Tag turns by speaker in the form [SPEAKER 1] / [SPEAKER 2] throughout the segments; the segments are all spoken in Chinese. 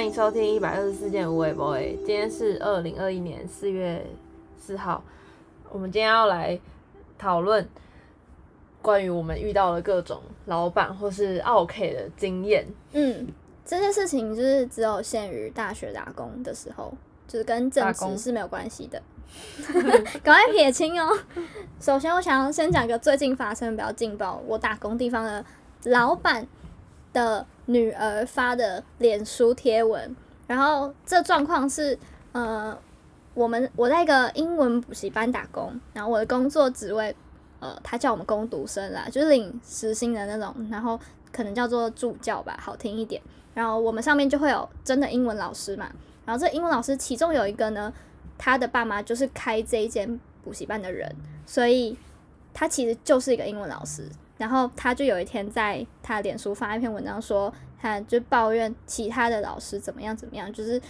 [SPEAKER 1] 欢迎收听一百二十四件无尾 boy。今天是二零二一年四月四号，我们今天要来讨论关于我们遇到的各种老板或是 OK 的经验。
[SPEAKER 2] 嗯，这件事情就是只有限于大学打工的时候，就是跟正职是没有关系的。赶快撇清哦。首先，我想要先讲一个最近发生比较劲爆，我打工地方的老板的女儿发的脸书贴文，然后这状况是，呃，我们我在一个英文补习班打工，然后我的工作职位，呃，他叫我们工读生啦，就是领时薪的那种，然后可能叫做助教吧，好听一点。然后我们上面就会有真的英文老师嘛，然后这英文老师其中有一个呢，他的爸妈就是开这一间补习班的人，所以他其实就是一个英文老师。然后他就有一天在他的脸书发一篇文章说，他就抱怨其他的老师怎么样怎么样，就是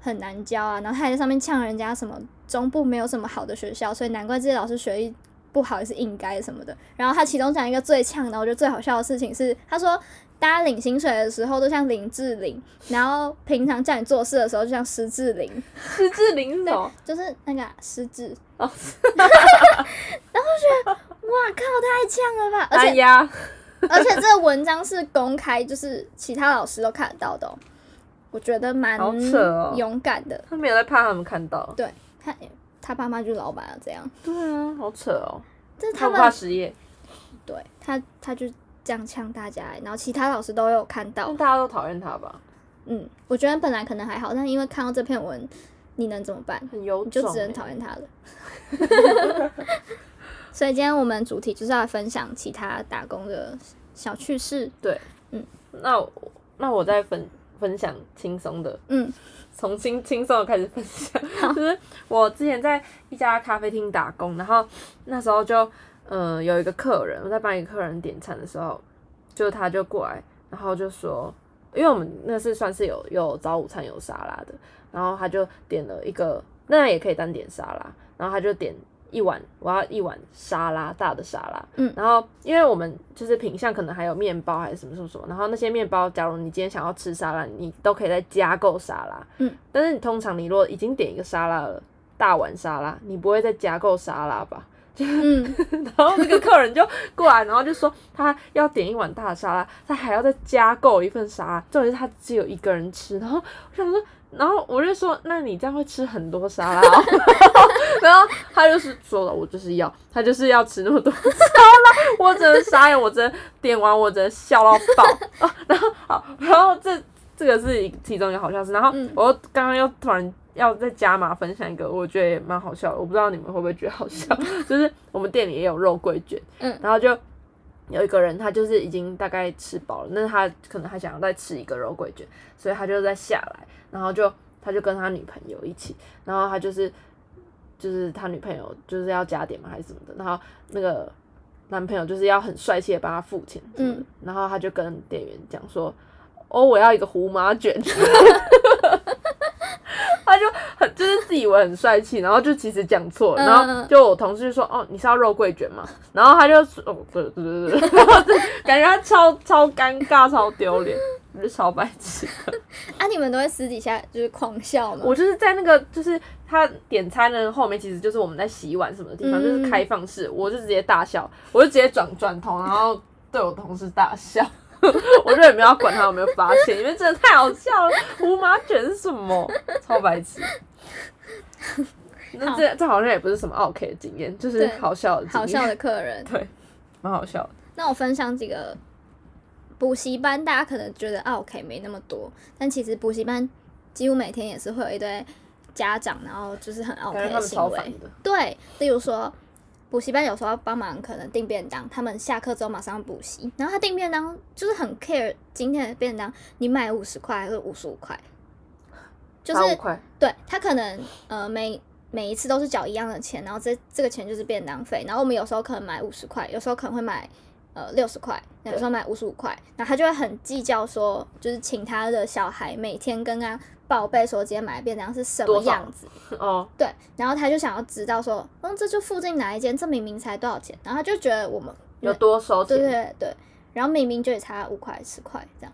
[SPEAKER 2] 很难教啊。然后他还在上面呛人家什么中部没有什么好的学校，所以难怪这些老师学历不好也是应该什么的。然后他其中讲一个最呛的，我觉得最好笑的事情是，他说大家领薪水的时候都像林志玲，然后平常叫你做事的时候就像施志玲，
[SPEAKER 1] 施志玲是什么？
[SPEAKER 2] 就是那个啊失智。
[SPEAKER 1] 哦，
[SPEAKER 2] 哇靠，太呛了吧！而且
[SPEAKER 1] 哎呀，
[SPEAKER 2] 而且这个文章是公开，就是其他老师都看得到的、哦，我觉得蛮
[SPEAKER 1] 好扯哦
[SPEAKER 2] 勇敢的。
[SPEAKER 1] 他没有在怕他们看到。
[SPEAKER 2] 对他，他爸妈就是老板啊，这样，
[SPEAKER 1] 对啊，好扯哦。
[SPEAKER 2] 这是他们
[SPEAKER 1] 怕失业，
[SPEAKER 2] 对他，他就这样呛大家，然后其他老师都有看到。
[SPEAKER 1] 大家都讨厌他吧？
[SPEAKER 2] 嗯，我觉得本来可能还好，但因为看到这篇文，你能怎么办？
[SPEAKER 1] 很有
[SPEAKER 2] 你就只能讨厌他了。所以今天我们主题就是要来分享其他打工的小趣事。
[SPEAKER 1] 那我那我再分分享轻松的，
[SPEAKER 2] 嗯，
[SPEAKER 1] 从轻轻松的开始分享，就是我之前在一家咖啡厅打工，然后那时候就嗯有一个客人，我在帮一个客人点餐的时候，就他就过来，然后就说，因为我们那是算是有有早午餐有沙拉的，然后他就点了一个，那也可以单点沙拉，然后他就点。一碗，我要一碗沙拉，大的沙拉。
[SPEAKER 2] 嗯
[SPEAKER 1] 然后因为我们就是品相可能还有面包还是什么什么什么，然后那些面包，假如你今天想要吃沙拉，你都可以再加购沙拉。
[SPEAKER 2] 嗯。
[SPEAKER 1] 但是你通常你如果已经点一个沙拉了，大碗沙拉，你不会再加购沙拉吧？
[SPEAKER 2] 嗯，
[SPEAKER 1] 然后那个客人就过来，然后就说他要点一碗大的沙拉，他还要再加购一份沙拉，重点是他只有一个人吃。然后我想说，然后我就说，那你这样会吃很多沙拉、哦。然后他就是说了，我就是要，他就是要吃那么多 沙拉，我真的傻眼，我真的点完我真的笑到爆。啊、然后好，然后这这个是其中一个好笑事，然后
[SPEAKER 2] 嗯
[SPEAKER 1] 我又刚刚又突然要再加码分享一个，我觉得也蛮好笑的，我不知道你们会不会觉得好笑，就是我们店里也有肉桂卷，
[SPEAKER 2] 嗯
[SPEAKER 1] 然后就有一个人他就是已经大概吃饱了，但是他可能还想要再吃一个肉桂卷，所以他就再下来，然后就他就跟他女朋友一起，然后他就是就是他女朋友就是要加点嘛还是什么的，然后那个男朋友就是要很帅气的帮他付钱，嗯，然后他就跟店员讲说，哦，我要一个胡麻卷。他就很就是自以为很帅气，然后就其实讲错然后就我同事就说哦你是要肉桂卷吗？然后他就说哦对对对对对，然后就感觉他超超尴尬超丢脸，我就超白痴的。
[SPEAKER 2] 啊，你们都会私底下就是狂笑吗？
[SPEAKER 1] 我就是在那个就是他点餐的后面，其实就是我们在洗碗什么的地方，
[SPEAKER 2] 嗯
[SPEAKER 1] 就是开放式，我就直接大笑，我就直接转转头，然后对我同事大笑。我就也没有要管他有没有发现，因为真的太好笑了。胡麻卷是什么？超白痴。那这这好像也不是什么 OK 的经验，就是好笑的经验。
[SPEAKER 2] 好笑的客人。
[SPEAKER 1] 对，蛮好笑的。
[SPEAKER 2] 那我分享几个补习班，大家可能觉得啊 OK 没那么多，但其实补习班几乎每天也是会有一堆家长，然后就是很 OK 的行为。对，例如说补习班有时候要帮忙，可能订便当，他们下课之后马上补习，然后他订便当就是很 care 今天的便当，你买五十块还是五十五块，就是
[SPEAKER 1] 五块，
[SPEAKER 2] 对他可能呃每每一次都是缴一样的钱，然后这这个钱就是便当费，然后我们有时候可能买五十块，有时候可能会买呃六十块，有时候买五十五块，然后他就会很计较说，就是请他的小孩每天跟他报备说今天买的便当是什么样子，
[SPEAKER 1] 哦，
[SPEAKER 2] 对，然后他就想要知道说，嗯，这就附近哪一间，这明明才多少钱，然后他就觉得我们
[SPEAKER 1] 有多收
[SPEAKER 2] 对
[SPEAKER 1] 钱，
[SPEAKER 2] 对对，然后明明就也差五块十块这样，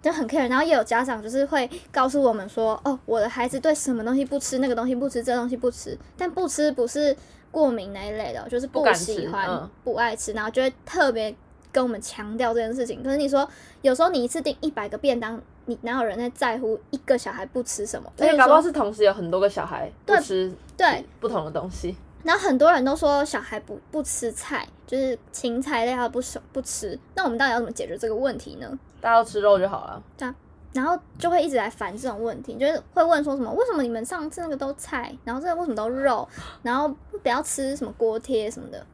[SPEAKER 2] 就很 care。然后也有家长就是会告诉我们说，哦，我的孩子对什么东西不吃，那个东西不吃，这东西不吃，但不吃不是过敏那一类的，就是
[SPEAKER 1] 不
[SPEAKER 2] 喜欢、
[SPEAKER 1] 嗯
[SPEAKER 2] 不爱吃，然后就会特别跟我们强调这件事情。可是你说，有时候你一次订一百个便当，你哪有人在在乎一个小孩不吃什么？
[SPEAKER 1] 而且
[SPEAKER 2] 例如说
[SPEAKER 1] 搞不好是同时有很多个小孩不吃
[SPEAKER 2] 对，
[SPEAKER 1] 不同的东西。
[SPEAKER 2] 然后很多人都说小孩不不吃菜，就是芹菜类他不吃不吃。那我们到底要怎么解决这个问题呢？
[SPEAKER 1] 大家都吃肉就好了。
[SPEAKER 2] 然后就会一直来烦这种问题，就是会问说什么为什么你们上次那个都菜，然后这个为什么都肉，然后不要吃什么锅贴什么的，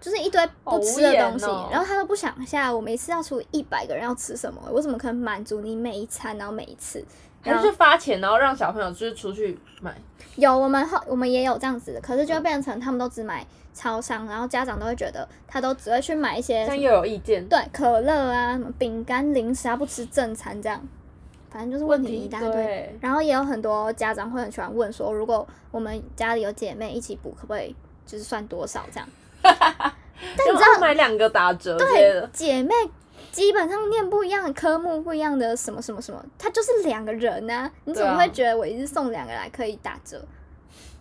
[SPEAKER 2] 就是一堆不吃的东西。然后他都不想一下，我每次要出一百个人要吃什么，我怎么可能满足你每一餐，然后每一次？
[SPEAKER 1] 还是就发钱，然后让小朋友就是出去买。
[SPEAKER 2] 有我们后我们也有这样子的，可是就会变成他们都只买超商，然后家长都会觉得他都只会去买一些
[SPEAKER 1] 这样又有意见。
[SPEAKER 2] 对可乐啊、什么饼干、零食啊，不吃正餐这样，反正就是问题一大堆。
[SPEAKER 1] 对，
[SPEAKER 2] 然后也有很多家长会很喜欢问说，如果我们家里有姐妹一起补，可不可以就是算多少这样？
[SPEAKER 1] 但你知道买两个打折对，
[SPEAKER 2] 姐妹基本上念不一样的科目，不一样的什么什么什么，它就是两个人啊、你怎么会觉得我一次送两个来可以打折？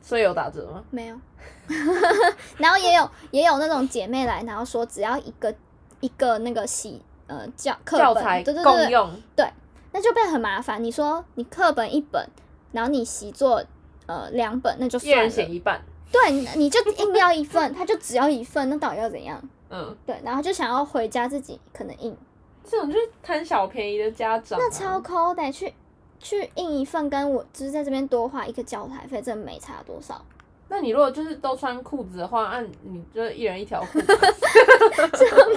[SPEAKER 1] 所以有打折吗？
[SPEAKER 2] 没有。然后也有也有那种姐妹来，然后说只要一个一个那个洗呃教课本，
[SPEAKER 1] 教材
[SPEAKER 2] 对对对对，
[SPEAKER 1] 共用，
[SPEAKER 2] 那就变很麻烦。你说你课本一本，然后你习作呃两本，那就
[SPEAKER 1] 一人。写一半。
[SPEAKER 2] 对，你你就硬要一份，他就只要一份，那到底要怎样？
[SPEAKER 1] 嗯，
[SPEAKER 2] 对，然后就想要回家自己可能印，
[SPEAKER 1] 这种就是贪小便宜的家长啊。
[SPEAKER 2] 那超抠的，去去印一份，跟我就是在这边多花一个教材费，真的没差多少。
[SPEAKER 1] 那你如果就是都穿裤子的话，按你就一人一条裤子。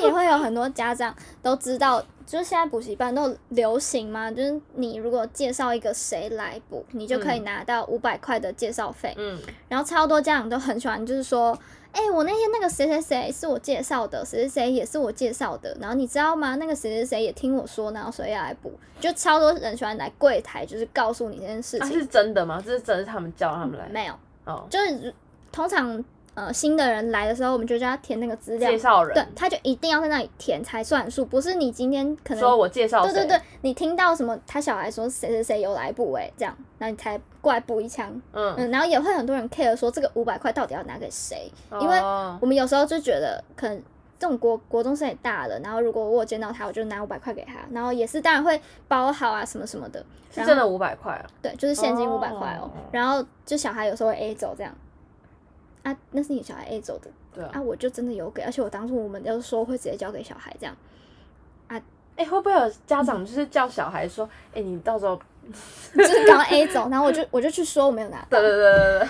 [SPEAKER 2] 也会有很多家长都知道，就是现在补习班都流行嘛，就是你如果介绍一个谁来补，你就可以
[SPEAKER 1] 嗯
[SPEAKER 2] 拿到五百块的介绍费。
[SPEAKER 1] 嗯，
[SPEAKER 2] 然后超多家长都很喜欢，就是说，哎、我那天那个谁谁谁是我介绍的，谁谁谁也是我介绍的，然后你知道吗？那个谁谁谁也听我说，然后所以要来补，就超多人喜欢来柜台，就是告诉你这件事情。
[SPEAKER 1] 那是真的吗？这是真的是他们叫他们来？
[SPEAKER 2] 没有，
[SPEAKER 1] 哦，
[SPEAKER 2] 就是通常呃新的人来的时候，我们就叫他填那个资料
[SPEAKER 1] 介，绍人
[SPEAKER 2] 对，他就一定要在那里填才算数，不是你今天可能
[SPEAKER 1] 说我介绍
[SPEAKER 2] 对对对，你听到什么他小孩说谁谁谁有来补哎、这样，那你才过来补一枪。
[SPEAKER 1] 嗯，
[SPEAKER 2] 嗯，然后也会很多人 care 说这个五百块到底要拿给谁？因为
[SPEAKER 1] 哦
[SPEAKER 2] 我们有时候就觉得可能这种国国中生也大了，然后如果我有见到他，我就拿五百块给他，然后也是当然会包好啊什么什么的。然后
[SPEAKER 1] 是真的五百块啊。
[SPEAKER 2] 对，就是现金五百块哦
[SPEAKER 1] 哦。
[SPEAKER 2] 然后就小孩有时候会 A 走这样，啊，那是你小孩 A 走的
[SPEAKER 1] 对啊
[SPEAKER 2] 啊，，我就真的有给，而且我当初我们就说会直接交给小孩这样。
[SPEAKER 1] 啊哎、会不会有家长就是叫小孩说，哎、你到时候，
[SPEAKER 2] 就是刚 A 走，然后我就我就去说我没有拿到
[SPEAKER 1] 对，对对对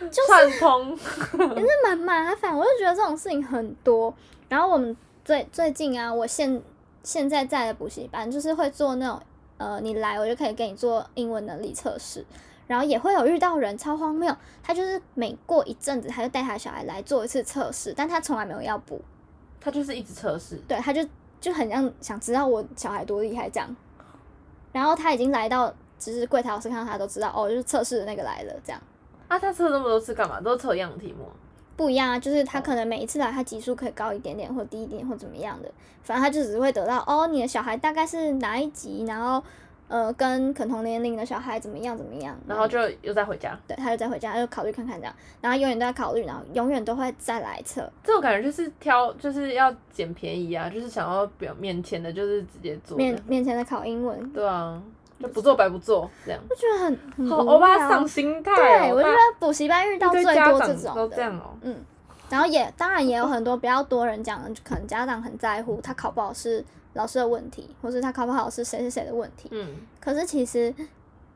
[SPEAKER 1] 对，串通，
[SPEAKER 2] 是蛮麻烦。我就觉得这种事情很多。然后我们最最近啊，我现现在在的补习班就是会做那种呃，你来我就可以给你做英文能力测试，然后也会有遇到人超荒谬，他就是每过一阵子他就带他小孩来做一次测试，但他从来没有要补，
[SPEAKER 1] 他就是一直测试，
[SPEAKER 2] 对，他就就很像想知道我小孩多厉害这样。然后他已经来到，只是柜台老师看到他都知道哦，就是测试的那个来了这样。
[SPEAKER 1] 啊，他测那么多次干嘛？都测一样的题目。
[SPEAKER 2] 不一样啊，就是他
[SPEAKER 1] 哦
[SPEAKER 2] 可能每一次来，他级数可以高一点点，或低一点，或怎么样的，反正他就只会得到哦，你的小孩大概是哪一级，然后呃，跟可同年龄的小孩怎么样怎么样，
[SPEAKER 1] 然后就又再回家。
[SPEAKER 2] 对，他就再回家，他就考虑看看这样，然后永远都在考虑，然后永远都会再来一次。
[SPEAKER 1] 这种感觉就是挑，就是要捡便宜啊，就是想要表面前的，就是直接做
[SPEAKER 2] 面
[SPEAKER 1] 的。
[SPEAKER 2] 面前的考英文，
[SPEAKER 1] 对啊，就不做白不做这样。
[SPEAKER 2] 我觉得很很
[SPEAKER 1] 好欧巴桑心态
[SPEAKER 2] 对，
[SPEAKER 1] 哦，
[SPEAKER 2] 我觉得补习班遇到最多这种的
[SPEAKER 1] 都这样哦。
[SPEAKER 2] 嗯，然后也当然也有很多比较多人讲的，可能家长很在乎他考不好是老师的问题，或是他考不好是谁谁谁的问题。
[SPEAKER 1] 嗯，
[SPEAKER 2] 可是其实，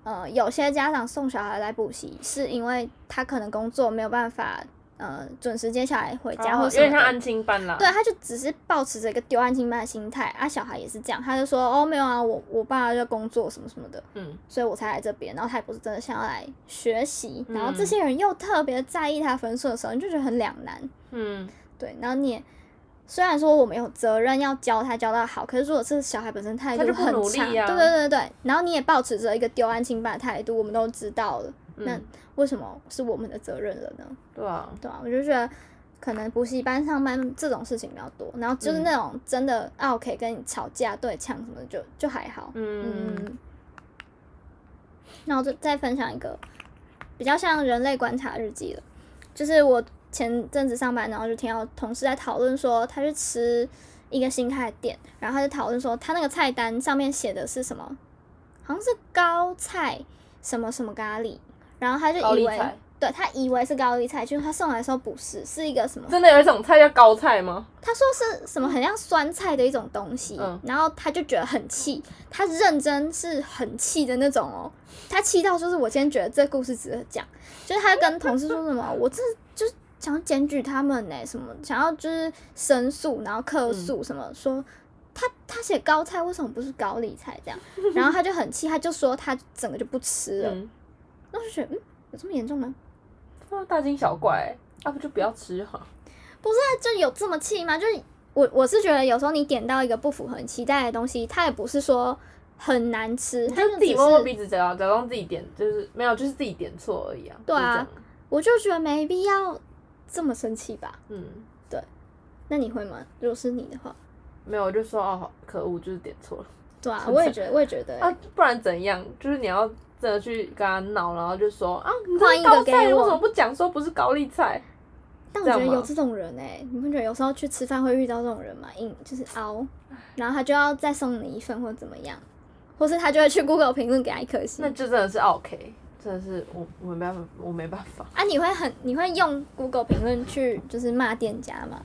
[SPEAKER 2] 呃，有些家长送小孩来补习，是因为他可能工作没有办法，呃，准时接小孩回家
[SPEAKER 1] 哦
[SPEAKER 2] 或什么的。
[SPEAKER 1] 有点像安亲班啦。
[SPEAKER 2] 对，他就只是抱持着一个丢安亲班的心态啊，小孩也是这样，他就说哦没有啊，我我爸在工作什么什么的，
[SPEAKER 1] 嗯，
[SPEAKER 2] 所以我才来这边，然后他也不是真的想要来学习，然后这
[SPEAKER 1] 嗯
[SPEAKER 2] 些人又特别在意他分数的时候，你就觉得很两难。
[SPEAKER 1] 嗯，
[SPEAKER 2] 对，然后你也虽然说我们有责任要教他教到好，可是如果是小孩本身态度
[SPEAKER 1] 就
[SPEAKER 2] 很差，对对对对，然后你也保持着一个丢安亲班的态度，我们都知道了，那
[SPEAKER 1] 嗯。
[SPEAKER 2] 为什么是我们的责任了呢？
[SPEAKER 1] 对啊，
[SPEAKER 2] 对啊，我就觉得可能补习班上班这种事情比较多，然后就是那种真的啊，我可以跟你吵架对呛什么的，就就还好。
[SPEAKER 1] 嗯。
[SPEAKER 2] 嗯，那我就再分享一个比较像人类观察日记了，就是我前阵子上班，然后就听到同事在讨论说，他去吃一个新开的店，然后他就讨论说，他那个菜单上面写的是什么，好像是高菜什么什么咖喱，然后他就以为对他以为是高丽菜，结果他送来的时候不是，是一个什么
[SPEAKER 1] 真的有一种菜叫高菜吗？
[SPEAKER 2] 他说是什么很像酸菜的一种东西，
[SPEAKER 1] 嗯。
[SPEAKER 2] 然后他就觉得很气，他认真是很气的那种哦，他气到就是我今天觉得这故事值得讲，就是他跟同事说什么，我这就是想要检举他们呢，什么想要就是申诉，然后客诉什么、说。他他写高菜为什么不是高丽菜这样？然后他就很气，他就说他整个就不吃了。
[SPEAKER 1] 嗯，
[SPEAKER 2] 那我就觉得，嗯，有这么严重吗？
[SPEAKER 1] 啊大惊小怪，要、不就不要吃哈。不是、啊。
[SPEAKER 2] 就有这么气吗？就是我我是觉得有时候你点到一个不符合你期待的东西，它也不是说很难吃，他
[SPEAKER 1] 就自己摸摸鼻子假装假装自己点，就是没有，就是自己点错而已啊。
[SPEAKER 2] 对啊我就觉得没必要这么生气吧。
[SPEAKER 1] 嗯，对
[SPEAKER 2] 那你会吗？如果是你的话，
[SPEAKER 1] 没有，我就说哦，可恶，就是点错了
[SPEAKER 2] 对啊，我也觉得，我也觉得欸、
[SPEAKER 1] 啊，不然怎样？就是你要真的去跟他闹，然后就说啊，你
[SPEAKER 2] 换一
[SPEAKER 1] 这高菜，
[SPEAKER 2] 个给我
[SPEAKER 1] 为什么不讲说不是高丽菜？
[SPEAKER 2] 但我觉得有这种人哎、你不觉得有时候去吃饭会遇到这种人吗？硬就是凹，然后他就要再送你一份或怎么样，或是他就会去 Google 评论给他一颗星
[SPEAKER 1] 那。就真的是 OK，真的是我我没办法，我没办法，
[SPEAKER 2] 啊，你会很你会用 Google 评论去就是骂店家吗？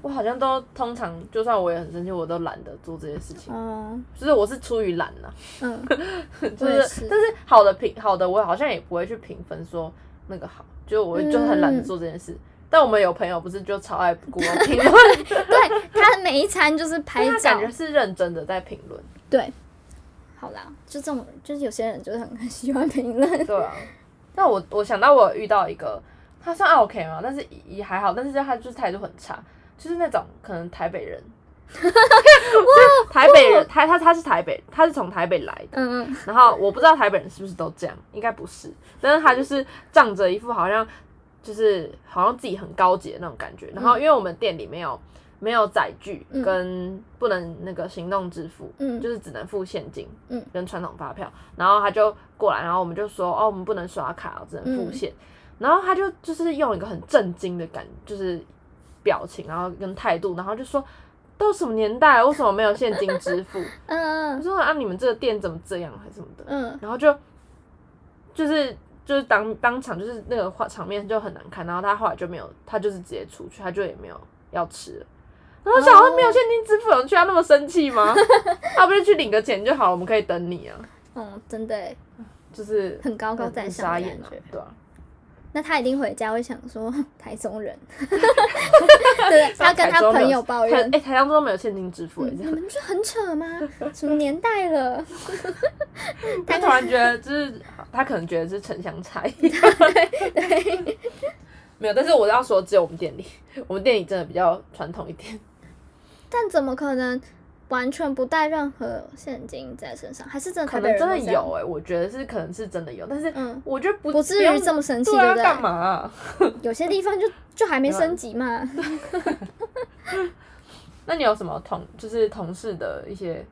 [SPEAKER 1] 我好像都通常就算我也很生气，我都懒得做这些事情，
[SPEAKER 2] 哦，
[SPEAKER 1] 就是我是出于懒呐、
[SPEAKER 2] 嗯，
[SPEAKER 1] 就是
[SPEAKER 2] 是。
[SPEAKER 1] 但是好的评好的我好像也不会去评分说那个好，就我就很懒得做这件事。但我们有朋友不是就超爱 Google 评论，
[SPEAKER 2] 对他每一餐就是拍照。
[SPEAKER 1] 他感，觉是认真的在评论，
[SPEAKER 2] 对，好啦，就这种，就是有些人就是很很喜欢评论，
[SPEAKER 1] 对啊。但我我想到我遇到一个，他算 OK 嘛，但是也还好，但是他就是态度很差，就是那种可能台北人，台北人，他他他是台北，他是从台北来的，
[SPEAKER 2] 嗯嗯，
[SPEAKER 1] 然后我不知道台北人是不是都这样，应该不是，但是他就是仗着一副好像就是好像自己很高级的那种感觉。然后因为我们店里没有没有载具
[SPEAKER 2] 嗯
[SPEAKER 1] 跟不能那个行动支付，
[SPEAKER 2] 嗯
[SPEAKER 1] 就是只能付现金，
[SPEAKER 2] 嗯，
[SPEAKER 1] 跟传统发票。然后他就过来，然后我们就说哦，我们不能刷卡，只能付现。然后他就就是用一个很震惊的感，就是表情，然后跟态度，然后就说。都什么年代了，为什么没有现金支付？
[SPEAKER 2] 嗯嗯
[SPEAKER 1] 我说啊，你们这个店怎么这样，还是什么的？
[SPEAKER 2] 嗯，
[SPEAKER 1] 然后就就是就是当当场就是那个画场面就很难看，然后他后来就没有，他就是直接出去，他就也没有要吃了。然后我想说没有现金支付，有人去他那么生气吗？他 不是去领个钱就好了，我们可以等你啊，
[SPEAKER 2] 嗯，真的耶
[SPEAKER 1] 就是
[SPEAKER 2] 很高高在上的感觉。，
[SPEAKER 1] 对啊，
[SPEAKER 2] 那他一定回家会想说 台中人，对，他跟他朋友抱
[SPEAKER 1] 哎、
[SPEAKER 2] 怨，
[SPEAKER 1] 欸，台中都没有现金支付、欸，
[SPEAKER 2] 嗯
[SPEAKER 1] 这样，
[SPEAKER 2] 你们就很扯吗？什么年代了？
[SPEAKER 1] 他突然觉得就是他可能觉得是城乡差异，没有，但是我要说只有我们店里，我们店里真的比较传统一点。
[SPEAKER 2] 但怎么可能完全不带任何现金在身上？还是真的
[SPEAKER 1] 可能真的有哎、我觉得是可能是真的有，但是
[SPEAKER 2] 嗯
[SPEAKER 1] 我觉得不
[SPEAKER 2] 不至于这么神奇，
[SPEAKER 1] 对干嘛
[SPEAKER 2] 有些地方就就还没升级嘛。
[SPEAKER 1] 那你有什么同就是同事的一些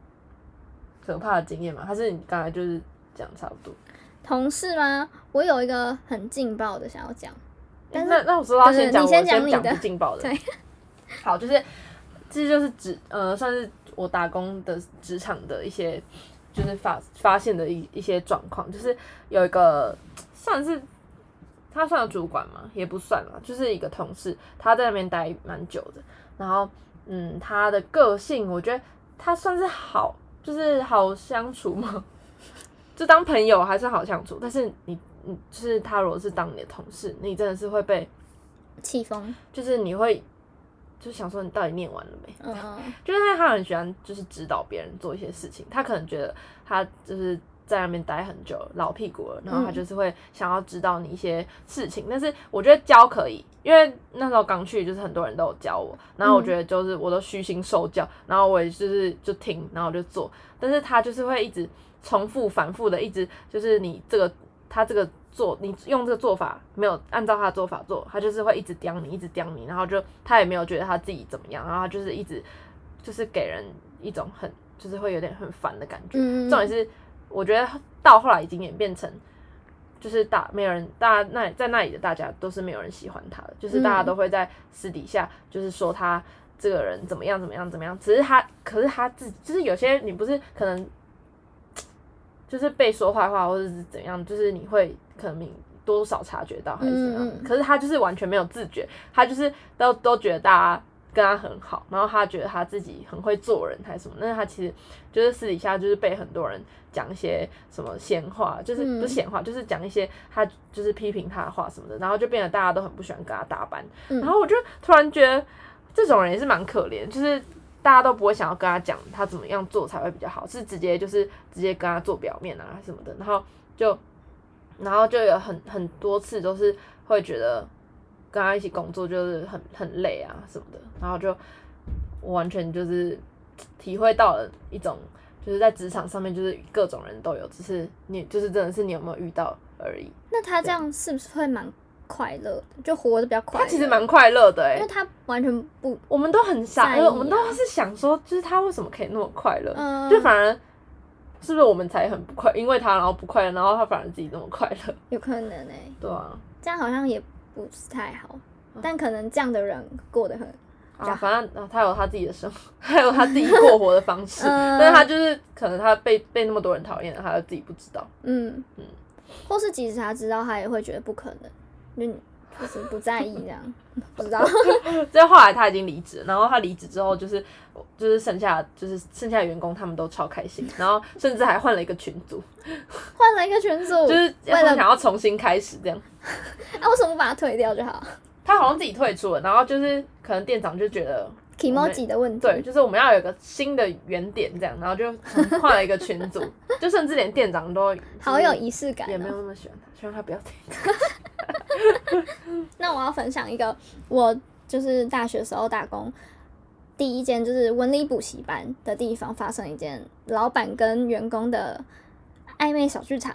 [SPEAKER 1] 可怕的经验吗？还是你刚才就是讲差不多？
[SPEAKER 2] 同事吗？我有一个很劲爆的想要讲，但是
[SPEAKER 1] 那那我说要
[SPEAKER 2] 对对
[SPEAKER 1] 先讲，
[SPEAKER 2] 你
[SPEAKER 1] 我先讲
[SPEAKER 2] 你的
[SPEAKER 1] 不劲爆的。
[SPEAKER 2] 对，
[SPEAKER 1] 好，就是这就是职呃，算是我打工的职场的一些，就是发发现的一一些状况，就是有一个 算是他算主管嘛，也不算啦，就是一个同事，他在那边待蛮久的，然后嗯，他的个性我觉得他算是好，就是好相处嘛，就当朋友还是好相处，但是你你就是他如果是当你的同事，你真的是会被，
[SPEAKER 2] 气疯，
[SPEAKER 1] 就是你会就想说你到底念完了没？
[SPEAKER 2] 嗯嗯。
[SPEAKER 1] 就是他他很喜欢就是指导别人做一些事情，他可能觉得他就是在那边待很久老屁股了，然后他
[SPEAKER 2] 嗯。
[SPEAKER 1] 就是会想要指导你一些事情，但是我觉得教可以，因为那时候刚去就是很多人都有教我，然后我觉得就是我都虚心受教，然后我也就是就听，然后我就做，但是他就是会一直重复反复的一直就是你这个他这个做，你用这个做法没有按照他的做法做，他就是会一直刁你，一直刁你，然后就他也没有觉得他自己怎么样，然后他就是一直就是给人一种很就是会有点很烦的感觉。
[SPEAKER 2] 嗯
[SPEAKER 1] 重点是，我觉得到后来已经演变成，就是大没有人，大家那在那里的大家都是没有人喜欢他的，就是大家
[SPEAKER 2] 嗯。
[SPEAKER 1] 都会在私底下就是说他这个人怎么样怎么样怎么样，只是他可是他自己就是有些你不是可能就是被说坏话或者是怎样，就是你会可能你多少察觉到还是怎样，可是他就是完全没有自觉，他就是都都觉得大家。跟他很好，然后他觉得他自己很会做人还是什么，但是他其实就是私底下就是被很多人讲一些什么闲话，就是
[SPEAKER 2] 嗯
[SPEAKER 1] 不是闲话，就是讲一些他就是批评他的话什么的，然后就变得大家都很不喜欢跟他搭班。
[SPEAKER 2] 嗯
[SPEAKER 1] 然后我就突然觉得这种人也是蛮可怜，就是大家都不会想要跟他讲他怎么样做才会比较好，是直接就是直接跟他做表面啊什么的，然后就然后就有很很多次都是会觉得跟他一起工作就是很很累啊什么的，然后就我完全就是体会到了一种就是在职场上面就是各种人都有，只是你就是真的是你有没有遇到而已。
[SPEAKER 2] 那他这样是不是会蛮快乐的？就活得比较快乐？
[SPEAKER 1] 他其实蛮快乐的哎、
[SPEAKER 2] 因为他完全不，
[SPEAKER 1] 我们都很傻，我们都是想说，就是他为什么可以那么快乐？
[SPEAKER 2] 嗯，
[SPEAKER 1] 就反而是不是我们才很不快，因为他然后不快乐，然后他反而自己那么快乐，
[SPEAKER 2] 有可能哎、
[SPEAKER 1] 对啊，
[SPEAKER 2] 这样好像也不是太好，但可能这样的人过得很，
[SPEAKER 1] 啊，反正啊他有他自己的生活，他有他自己过活的方式，
[SPEAKER 2] 嗯。
[SPEAKER 1] 但是他就是可能他被被那么多人讨厌了，他自己不知道。
[SPEAKER 2] 嗯。
[SPEAKER 1] 嗯。
[SPEAKER 2] 或是即使他知道，他也会觉得不可能，就就是不在意这样，不知道，
[SPEAKER 1] 所以后来他已经离职了，然后他离职之后，就是就是剩下就是剩下的员工他们都超开心，然后甚至还换了一个群组，
[SPEAKER 2] 换了一个群组，
[SPEAKER 1] 就是
[SPEAKER 2] 为了
[SPEAKER 1] 想要重新开始这样。
[SPEAKER 2] 啊，为什么不把他退掉就好
[SPEAKER 1] 他好像自己退出了，然后就是可能店长就觉得，
[SPEAKER 2] ？emoji 的问题，
[SPEAKER 1] 对，就是我们要有一个新的原点这样，然后就换了一个群组，就甚至连店长都
[SPEAKER 2] 好有仪式感、
[SPEAKER 1] 也没有
[SPEAKER 2] 哦。
[SPEAKER 1] 那么喜欢他，希望他不要听。
[SPEAKER 2] 那我要分享一个，我就是大学时候打工。第一间就是文理补习班的地方发生一件老板跟员工的暧昧小剧场，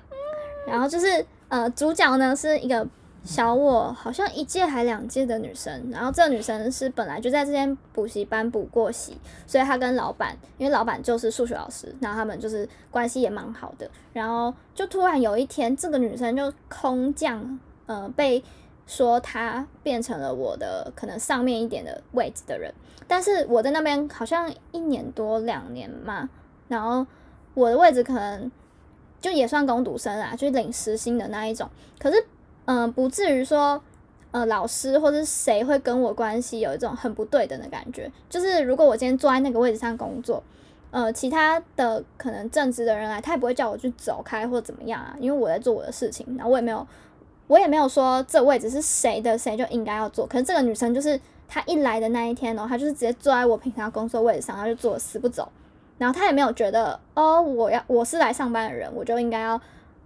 [SPEAKER 2] 然后就是呃主角呢是一个小我好像一届还两届的女生，然后这个女生是本来就在这间补习班补过习，所以她跟老板，因为老板就是数学老师，然后他们就是关系也蛮好的，然后就突然有一天，这个女生就空降，呃，被说她变成了我的可能上面一点的位置的人，但是我在那边好像一年多两年嘛，然后我的位置可能就也算工读生啦，就是领时薪的那一种，可是嗯、不至于说呃老师或者是谁会跟我关系有一种很不对等的感觉，就是如果我今天坐在那个位置上工作。呃，其他的可能正职的人来，他也不会叫我去走开或怎么样啊，因为我在做我的事情，然后我也没有，我也没有说这位置是谁的，谁就应该要做。可是这个女生就是她一来的那一天哦，她就是直接坐在我平常工作位置上，她就坐死不走，然后她也没有觉得哦，我要我是来上班的人，我就应该要，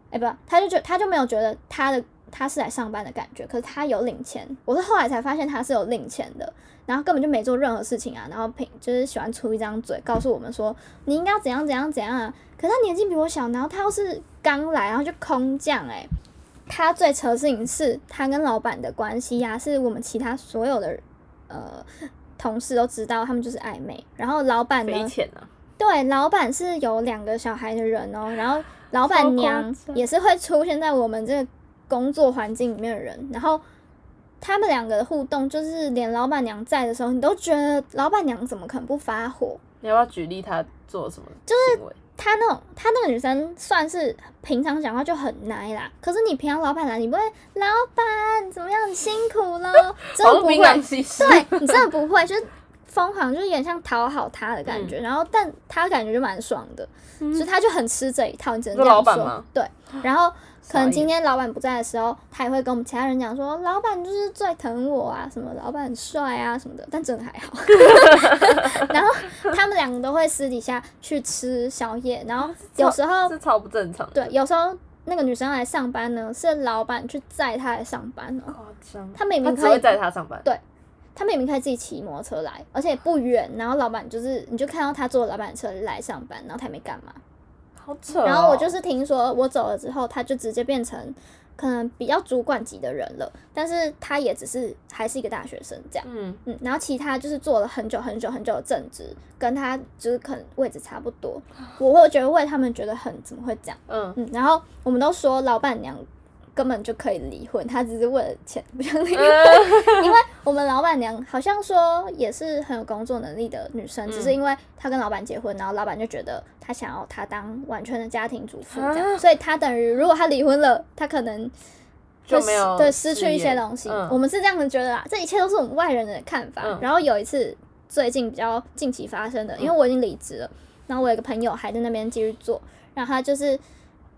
[SPEAKER 2] 哎不，她就觉她就没有觉得她的她是来上班的感觉，可是他有领钱，我是后来才发现他是有领钱的。然后根本就没做任何事情啊，然后平就是喜欢出一张嘴，告诉我们说你应该要怎样怎样怎样啊。可是他年纪比我小，然后他又是刚来，然后就空降诶、他最扯的事情是他跟老板的关系呀、是我们其他所有的呃同事都知道，他们就是暧昧。然后老板呢，对，老板是有两个小孩的人哦，然后老板娘也是会出现在我们这个工作环境里面的人，然后他们两个的互动，就是连老板娘在的时候，你都觉得老板娘怎么可能不发火？
[SPEAKER 1] 你要不要举例她做什么就是？
[SPEAKER 2] 她那种，她那个女生算是平常讲话就很 nice 啦，可是你平常老板来，你不会，老板怎么样，辛苦了，真的不会对你真的不会，就是疯狂，就是有点像讨好他的感觉，然后但他感觉就蛮爽的，所以他就很吃这一套，你只能这样说
[SPEAKER 1] 老板吗。
[SPEAKER 2] 对，然后可能今天老板不在的时候，他也会跟我们其他人讲说，老板就是最疼我啊，什么老板很帅啊什么的，但真的还好。然后他们两个都会私底下去吃宵夜，然后 有时候
[SPEAKER 1] 是超不正常，
[SPEAKER 2] 对，有时候那个女生来上班呢，是老板去载她来上班哦。
[SPEAKER 1] 夸张。
[SPEAKER 2] 他明明可以
[SPEAKER 1] 载她上班，对
[SPEAKER 2] 他明明可以自己骑摩托车来，而且不远，然后老板就是你就看到他坐老板车来上班，然后他也没干嘛。
[SPEAKER 1] 好扯哦。
[SPEAKER 2] 然后我就是听说我走了之后，他就直接变成可能比较主管级的人了，但是他也只是还是一个大学生这样。
[SPEAKER 1] 嗯，
[SPEAKER 2] 嗯，然后其他就是做了很久很久很久的正职，跟他就是可能位置差不多，我会觉得为他们觉得很怎么会这样？
[SPEAKER 1] 嗯，
[SPEAKER 2] 嗯，然后我们都说老板娘根本就可以离婚，他只是为了钱 不想离婚。因为我们老板娘好像说也是很有工作能力的女生，只是
[SPEAKER 1] 嗯
[SPEAKER 2] 因为她跟老板结婚，然后老板就觉得她想要她当完全的家庭主妇这样，
[SPEAKER 1] 啊
[SPEAKER 2] 所以她等于如果她离婚了，她可能
[SPEAKER 1] 就没有
[SPEAKER 2] 对失去一些东西。
[SPEAKER 1] 嗯。
[SPEAKER 2] 我们是这样子觉得啦，这一切都是我们外人的看法。
[SPEAKER 1] 嗯
[SPEAKER 2] 然后有一次最近比较近期发生的，因为我已经离职了，然后我有一个朋友还在那边继续做，然后他就是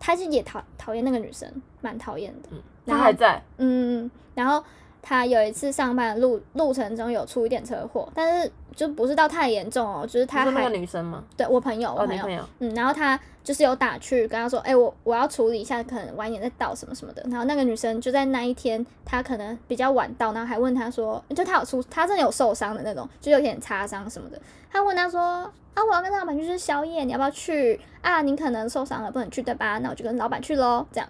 [SPEAKER 2] 他是也讨讨厌那个女生，蛮讨厌的。
[SPEAKER 1] 他
[SPEAKER 2] 然后
[SPEAKER 1] 还在，
[SPEAKER 2] 嗯，然后他有一次上班路路程中有出一点车祸，但是就不是到太严重哦，就是他还
[SPEAKER 1] 你说那个女生吗？
[SPEAKER 2] 对我朋友，我
[SPEAKER 1] 哦，
[SPEAKER 2] 朋友，
[SPEAKER 1] 女朋友，
[SPEAKER 2] 嗯，然后他就是有打去跟他说，哎、我我要处理一下，可能晚一点再到什么什么的。然后那个女生就在那一天，她可能比较晚到，然后还问他说，就他有出，他真的有受伤的那种，就有点擦伤什么的。他问他说，啊，我要跟老板去吃宵夜，你要不要去？啊，你可能受伤了，不能去对吧？那我就跟老板去喽，这样，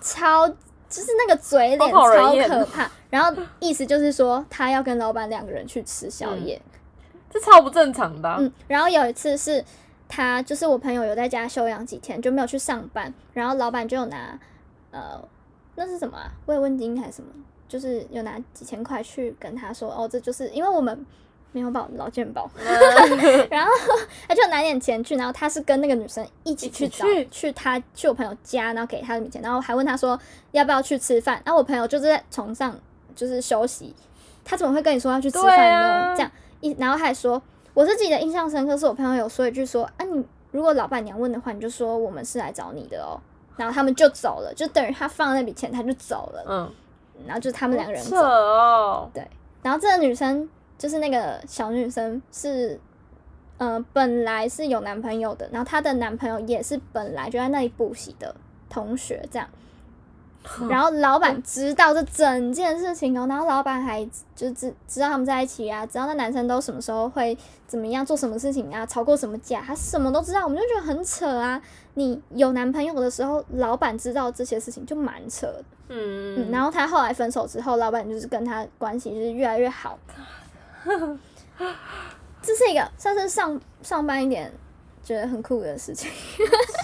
[SPEAKER 2] 超就是那个嘴脸超可 怕。然后意思就是说，他要跟老板两个人去吃宵夜。
[SPEAKER 1] 这超不正常的啊。
[SPEAKER 2] 嗯，然后有一次是他就是我朋友有在家休养几天，就没有去上班，然后老板就有拿呃那是什么啊慰问金还是什么，就是有拿几千块去跟他说哦，这就是因为我们。没有保劳健保，然后他就拿点钱去，然后他是跟那个女生一起去找
[SPEAKER 1] 去
[SPEAKER 2] 去他去我朋友家，然后给他的米钱，然后还问他说要不要去吃饭，然后我朋友就是在床上就是休息，他怎么会跟你说要去吃饭呢？
[SPEAKER 1] 啊
[SPEAKER 2] 这样一，然后还说我是记得印象深刻，是我朋友有说一句说啊，你如果老板娘问的话，你就说我们是来找你的哦。然后他们就走了，就等于他放那笔钱，他就走了。
[SPEAKER 1] 嗯，
[SPEAKER 2] 然后就是他们两个人
[SPEAKER 1] 扯
[SPEAKER 2] 走。
[SPEAKER 1] 哦，
[SPEAKER 2] 然后这个女生就是那个小女生是，呃，本来是有男朋友的，然后她的男朋友也是本来就在那里补习的同学，这样。然后老板知道这整件事情哦，然后老板还就知知道他们在一起啊，知道那男生都什么时候会怎么样做什么事情啊，吵过什么架，他什么都知道，我们就觉得很扯啊。你有男朋友的时候，老板知道这些事情就蛮扯的。
[SPEAKER 1] 嗯
[SPEAKER 2] 嗯，然后他后来分手之后，老板就是跟他关系就是越来越好。这是一个算是上上班一点觉得很酷的事情。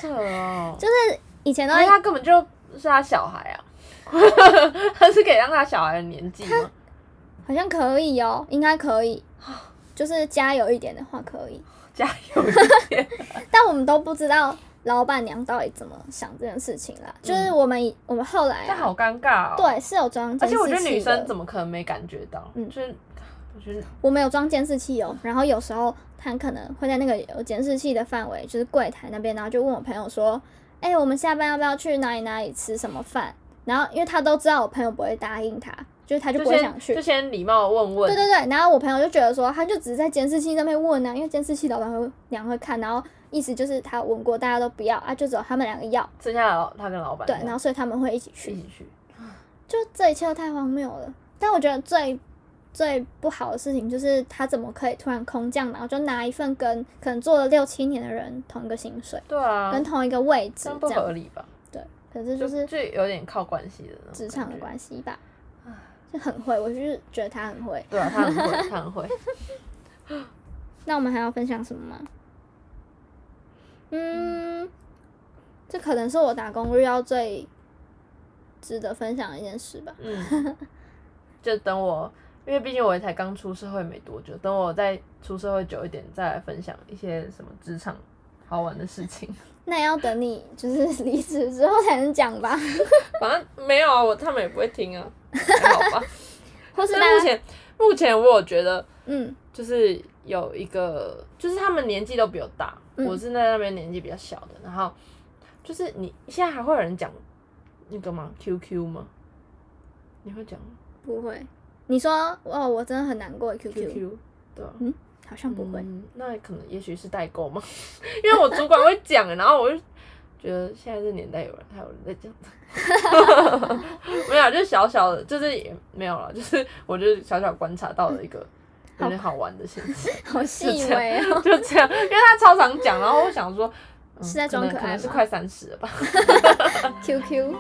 [SPEAKER 1] 扯哦，
[SPEAKER 2] 就是以前
[SPEAKER 1] 他根本就是他小孩啊，他是可以让他小孩的年纪吗？
[SPEAKER 2] 好像可以哦，应该可以，就是加油一点的话可以。
[SPEAKER 1] 加油一点！
[SPEAKER 2] 但我们都不知道老板娘到底怎么想这件事情啦。就是我们我们后来
[SPEAKER 1] 但好
[SPEAKER 2] 啊，
[SPEAKER 1] 尴尬哦。，
[SPEAKER 2] 对，是有装监视器的。
[SPEAKER 1] 而且我觉得女生怎么可能没感觉到？
[SPEAKER 2] 嗯
[SPEAKER 1] 就是我觉得
[SPEAKER 2] 我们有装监视器哦，然后有时候他可能会在那个有监视器的范围，就是柜台那边，然后就问我朋友说：“哎、我们下班要不要去哪里哪里吃什么饭？”然后因为他都知道我朋友不会答应他，就是他就
[SPEAKER 1] 就
[SPEAKER 2] 不会想去
[SPEAKER 1] 先就。先礼貌地问问，
[SPEAKER 2] 对对对，然后我朋友就觉得说，他就只是在监视器上面问啊，因为监视器老板会娘会看，然后意思就是他问过，大家都不要啊，就只有他们两个要，
[SPEAKER 1] 剩下的他跟老板
[SPEAKER 2] 对，然后所以他们会一起去一。
[SPEAKER 1] 起去。
[SPEAKER 2] 就这一切都太荒谬了。但我觉得最最不好的事情就是他怎么可以突然空降，然后就拿一份跟可能做了六七年的人同一个薪水，
[SPEAKER 1] 对啊，
[SPEAKER 2] 跟同一个位置
[SPEAKER 1] 不。合理吧？
[SPEAKER 2] 对，可是
[SPEAKER 1] 就
[SPEAKER 2] 就是
[SPEAKER 1] 就有点靠关系的
[SPEAKER 2] 职场的关系吧，就很会，我就是觉得他很会。
[SPEAKER 1] 对啊，他很会，他很会。
[SPEAKER 2] 那我们还要分享什么吗？嗯，这可能是我打工遇到最值得分享的一件事吧。
[SPEAKER 1] 嗯，就等我，因为毕竟我也才刚出社会没多久，等我再出社会久一点，再来分享一些什么职场好玩的事情。
[SPEAKER 2] 那也要等你就是 离职之后才能讲吧，
[SPEAKER 1] 反正没有啊，我他们也不会听啊，还好吧。
[SPEAKER 2] 或是
[SPEAKER 1] 目前目前我有觉得，
[SPEAKER 2] 嗯
[SPEAKER 1] 就是有一个，就是他们年纪都比我大，
[SPEAKER 2] 嗯
[SPEAKER 1] 我是在那边年纪比较小的，然后就是你现在还会有人讲那个吗？QQ 吗？你会讲吗
[SPEAKER 2] 不会。你说哦，我真的很难过，QQ
[SPEAKER 1] QQ？对啊。
[SPEAKER 2] 好像不会。
[SPEAKER 1] 嗯，那可能也许是代购嘛，因为我主管会讲，然后我就觉得现在这年代有人还有人在讲，没有，就是小小的，就是也没有了，就是我就是小小观察到了一个有点好玩的现象，
[SPEAKER 2] 好细微哦。
[SPEAKER 1] 就这样，因为他超常讲，然后我想说。嗯
[SPEAKER 2] 是在装
[SPEAKER 1] 可能
[SPEAKER 2] 可爱
[SPEAKER 1] 可能是快三十了吧。
[SPEAKER 2] QQ，